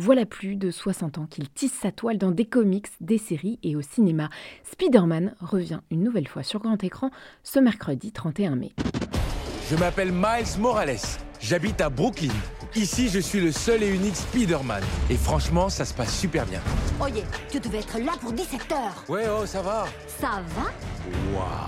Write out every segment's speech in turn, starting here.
Voilà plus de 60 ans qu'il tisse sa toile dans des comics, des séries et au cinéma. Spider-Man revient une nouvelle fois sur grand écran ce mercredi 31 mai. Je m'appelle Miles Morales. J'habite à Brooklyn. Ici, je suis le seul et unique Spider-Man. Et franchement, ça se passe super bien. Oye, tu devais être là pour 17 heures. Ouais, oh, ça va. Ça va?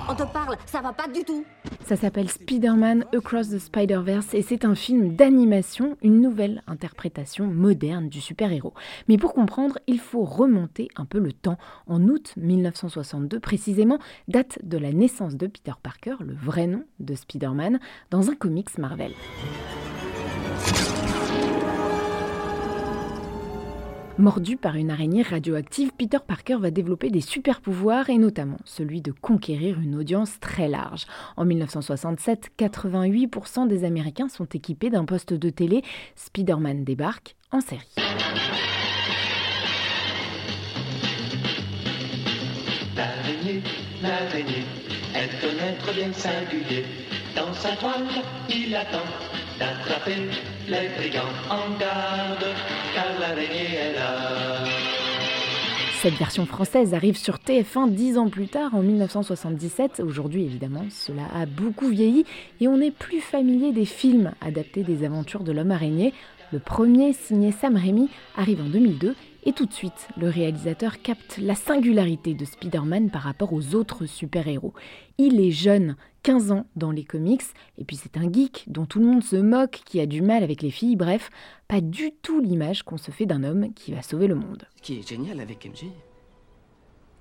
On te parle, ça va pas du tout. Ça s'appelle Spider-Man Across the Spider-Verse et c'est un film d'animation, une nouvelle interprétation moderne du super-héros. Mais pour comprendre, il faut remonter un peu le temps. En août 1962 précisément, date de la naissance de Peter Parker, le vrai nom de Spider-Man, dans un comics Marvel. Mordu par une araignée radioactive, Peter Parker va développer des super pouvoirs et notamment celui de conquérir une audience très large. En 1967, 88% des Américains sont équipés d'un poste de télé. Spider-Man débarque en série. Dans sa toile, il attend d'attraper les brigands en garde, car l'araignée est là. Cette version française arrive sur TF1 dix ans plus tard, en 1977. Aujourd'hui, évidemment, cela a beaucoup vieilli et on n'est plus familier des films adaptés des aventures de l'homme araignée. Le premier, signé Sam Raimi, arrive en 2002 et tout de suite, le réalisateur capte la singularité de Spider-Man par rapport aux autres super-héros. Il est jeune, 15 ans dans les comics, et puis c'est un geek dont tout le monde se moque, qui a du mal avec les filles, bref, pas du tout l'image qu'on se fait d'un homme qui va sauver le monde. Ce qui est génial avec MJ,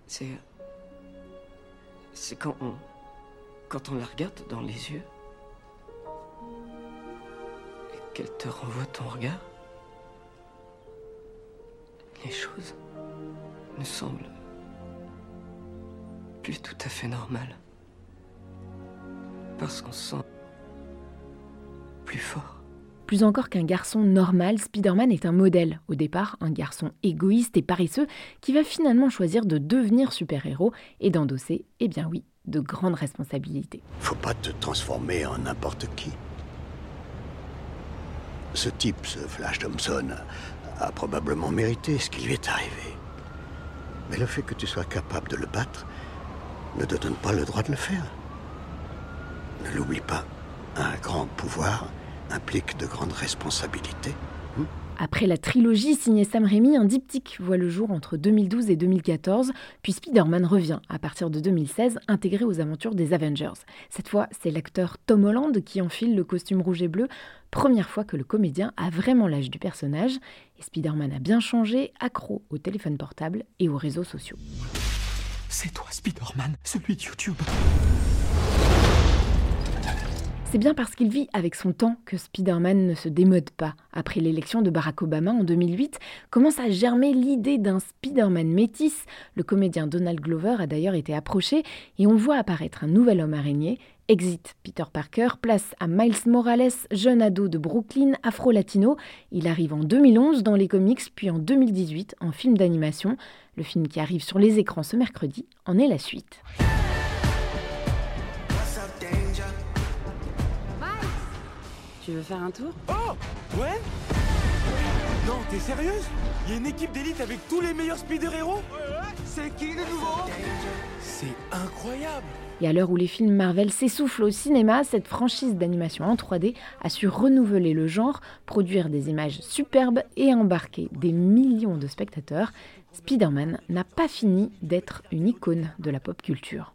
c'est. C'est quand on. Quand on la regarde dans les yeux. Qu'elle te renvoie ton regard. Les choses me semblent plus tout à fait normales. Parce qu'on se sent plus fort. Plus encore qu'un garçon normal, Spider-Man est un modèle. Au départ, un garçon égoïste et paresseux qui va finalement choisir de devenir super-héros et d'endosser, eh bien oui, de grandes responsabilités. Faut pas te transformer en n'importe qui. Ce type, ce Flash Thompson, a probablement mérité ce qui lui est arrivé. Mais le fait que tu sois capable de le battre ne te donne pas le droit de le faire. Ne l'oublie pas, un grand pouvoir implique de grandes responsabilités. Hmm? Après la trilogie signée Sam Raimi, un diptyque voit le jour entre 2012 et 2014, puis Spider-Man revient à partir de 2016, intégré aux aventures des Avengers. Cette fois, c'est l'acteur Tom Holland qui enfile le costume rouge et bleu, première fois que le comédien a vraiment l'âge du personnage, et Spider-Man a bien changé, accro au téléphone portable et aux réseaux sociaux. C'est toi, Spider-Man, celui de YouTube. C'est bien parce qu'il vit avec son temps que Spider-Man ne se démode pas. Après l'élection de Barack Obama en 2008, commence à germer l'idée d'un Spider-Man métis. Le comédien Donald Glover a d'ailleurs été approché et on voit apparaître un nouvel homme araigné. Exit Peter Parker, place à Miles Morales, jeune ado de Brooklyn, afro-latino. Il arrive en 2011 dans les comics, puis en 2018 en film d'animation. Le film qui arrive sur les écrans ce mercredi en est la suite. Tu veux faire un tour Oh Ouais Non, t'es sérieuse Il y a une équipe d'élite avec tous les meilleurs speeder-héros C'est qui les nouveaux C'est incroyable et à l'heure où les films Marvel s'essoufflent au cinéma, cette franchise d'animation en 3D a su renouveler le genre, produire des images superbes et embarquer des millions de spectateurs. Spider-Man n'a pas fini d'être une icône de la pop culture.